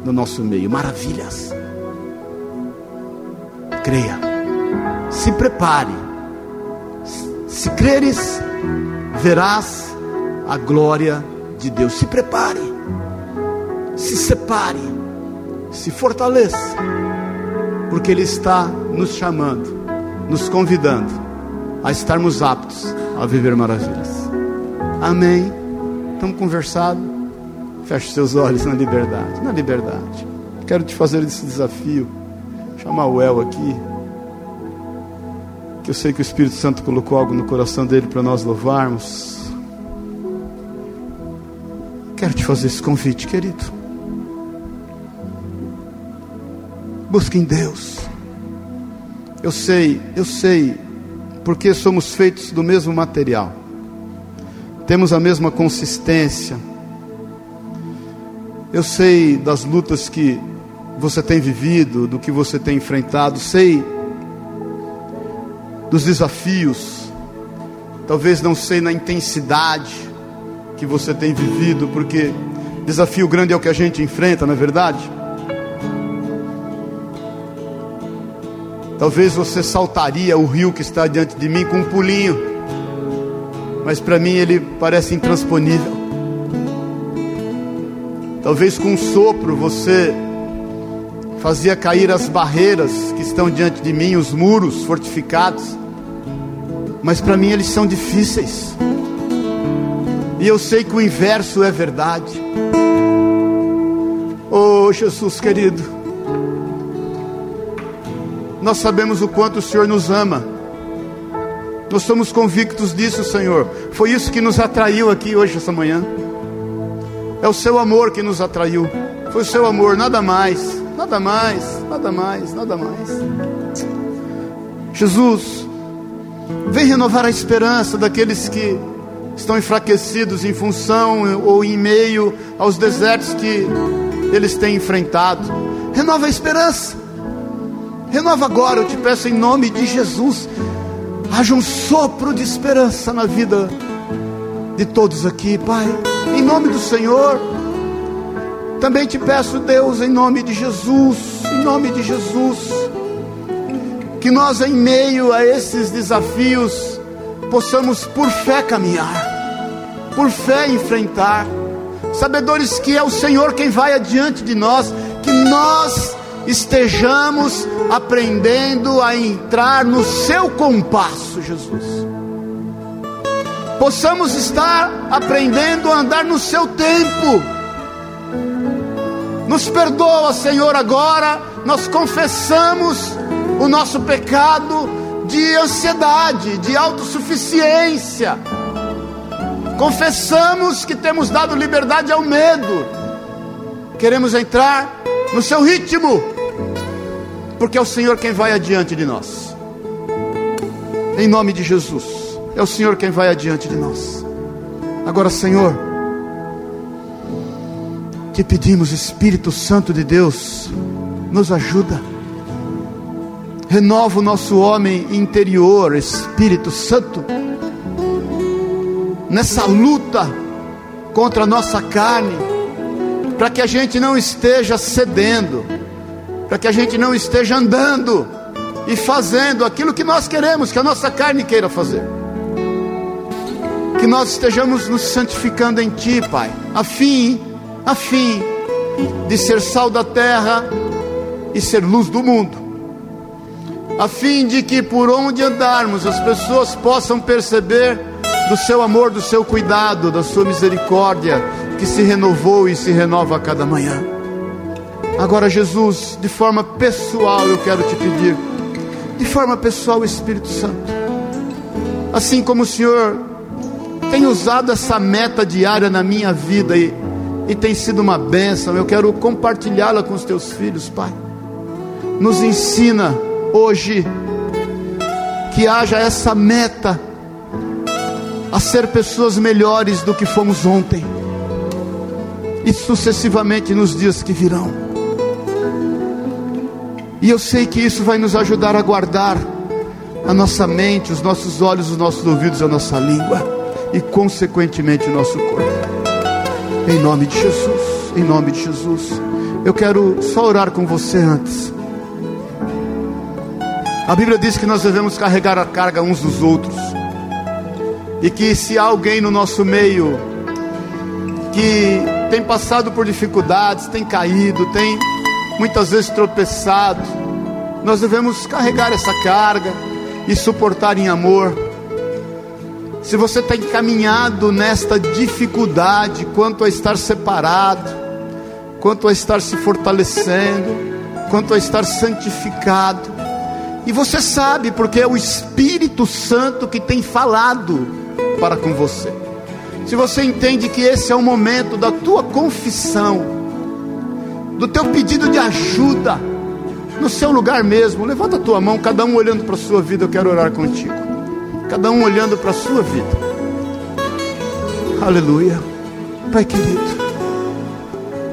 no nosso meio maravilhas. Creia, se prepare. Se creres, verás a glória de Deus. Se prepare, se separe, se fortaleça, porque Ele está nos chamando, nos convidando a estarmos aptos a viver maravilhas. Amém. Estamos conversando. Feche seus olhos na liberdade. Na liberdade. Quero te fazer esse desafio. Chamar o El aqui. Que eu sei que o Espírito Santo colocou algo no coração dele para nós louvarmos. Quero te fazer esse convite, querido. Busque em Deus. Eu sei, eu sei, porque somos feitos do mesmo material temos a mesma consistência. Eu sei das lutas que você tem vivido, do que você tem enfrentado, sei dos desafios, talvez não sei na intensidade que você tem vivido, porque desafio grande é o que a gente enfrenta, não é verdade? Talvez você saltaria o rio que está diante de mim com um pulinho mas para mim ele parece intransponível. Talvez com um sopro você fazia cair as barreiras que estão diante de mim, os muros fortificados, mas para mim eles são difíceis. E eu sei que o inverso é verdade. Oh, Jesus querido, nós sabemos o quanto o Senhor nos ama. Nós somos convictos disso, Senhor. Foi isso que nos atraiu aqui hoje, essa manhã. É o seu amor que nos atraiu. Foi o seu amor, nada mais, nada mais, nada mais, nada mais. Jesus, vem renovar a esperança daqueles que estão enfraquecidos em função ou em meio aos desertos que eles têm enfrentado. Renova a esperança. Renova agora, eu te peço em nome de Jesus haja um sopro de esperança na vida de todos aqui, Pai, em nome do Senhor. Também te peço, Deus, em nome de Jesus, em nome de Jesus, que nós, em meio a esses desafios, possamos por fé caminhar, por fé enfrentar, sabedores que é o Senhor quem vai adiante de nós, que nós estejamos aprendendo a entrar no seu compasso, Jesus. Possamos estar aprendendo a andar no seu tempo. Nos perdoa, Senhor, agora nós confessamos o nosso pecado de ansiedade, de autossuficiência. Confessamos que temos dado liberdade ao medo. Queremos entrar no seu ritmo, porque é o Senhor quem vai adiante de nós. Em nome de Jesus, é o Senhor quem vai adiante de nós. Agora, Senhor, te pedimos, Espírito Santo de Deus, nos ajuda. Renova o nosso homem interior, Espírito Santo, nessa luta contra a nossa carne para que a gente não esteja cedendo, para que a gente não esteja andando e fazendo aquilo que nós queremos, que a nossa carne queira fazer. Que nós estejamos nos santificando em Ti, Pai, a fim, a fim de ser sal da terra e ser luz do mundo, a fim de que por onde andarmos as pessoas possam perceber do seu amor, do seu cuidado, da sua misericórdia, que se renovou e se renova a cada manhã. Agora, Jesus, de forma pessoal, eu quero te pedir, de forma pessoal, Espírito Santo, assim como o Senhor tem usado essa meta diária na minha vida e, e tem sido uma bênção, eu quero compartilhá-la com os teus filhos, Pai. Nos ensina hoje que haja essa meta a ser pessoas melhores do que fomos ontem e sucessivamente nos dias que virão. E eu sei que isso vai nos ajudar a guardar a nossa mente, os nossos olhos, os nossos ouvidos, a nossa língua e consequentemente o nosso corpo. Em nome de Jesus, em nome de Jesus. Eu quero só orar com você antes. A Bíblia diz que nós devemos carregar a carga uns dos outros e que se há alguém no nosso meio que tem passado por dificuldades, tem caído, tem muitas vezes tropeçado, nós devemos carregar essa carga e suportar em amor. Se você tem caminhado nesta dificuldade quanto a estar separado, quanto a estar se fortalecendo, quanto a estar santificado, e você sabe porque é o Espírito Santo que tem falado para com você. Se você entende que esse é o momento da tua confissão, do teu pedido de ajuda, no seu lugar mesmo, levanta a tua mão, cada um olhando para a sua vida, eu quero orar contigo. Cada um olhando para a sua vida. Aleluia. Pai querido.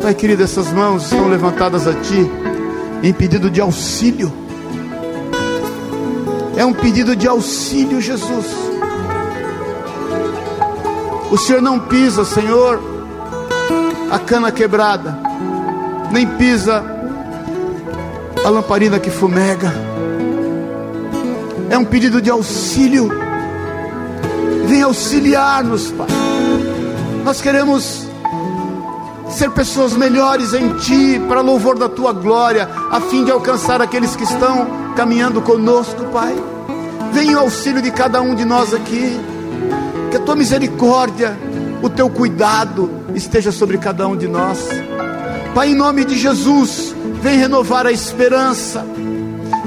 Pai querido, essas mãos estão levantadas a ti em pedido de auxílio. É um pedido de auxílio, Jesus o Senhor não pisa, Senhor, a cana quebrada, nem pisa a lamparina que fumega. É um pedido de auxílio. Vem auxiliar-nos, Pai. Nós queremos ser pessoas melhores em Ti, para louvor da Tua glória, a fim de alcançar aqueles que estão caminhando conosco, Pai. Vem o auxílio de cada um de nós aqui que a tua misericórdia, o teu cuidado esteja sobre cada um de nós. Pai, em nome de Jesus, vem renovar a esperança,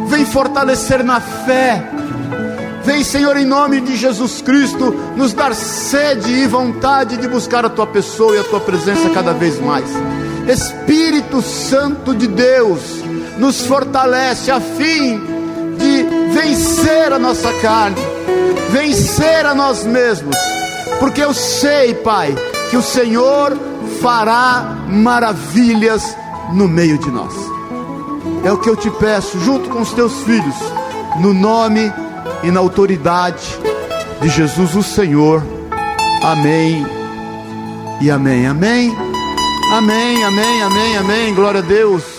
vem fortalecer na fé. Vem, Senhor, em nome de Jesus Cristo, nos dar sede e vontade de buscar a tua pessoa e a tua presença cada vez mais. Espírito Santo de Deus, nos fortalece a fim de vencer a nossa carne vencer a nós mesmos, porque eu sei, Pai, que o Senhor fará maravilhas no meio de nós. É o que eu te peço, junto com os teus filhos, no nome e na autoridade de Jesus o Senhor. Amém e amém. Amém. Amém, amém, amém, amém. Glória a Deus.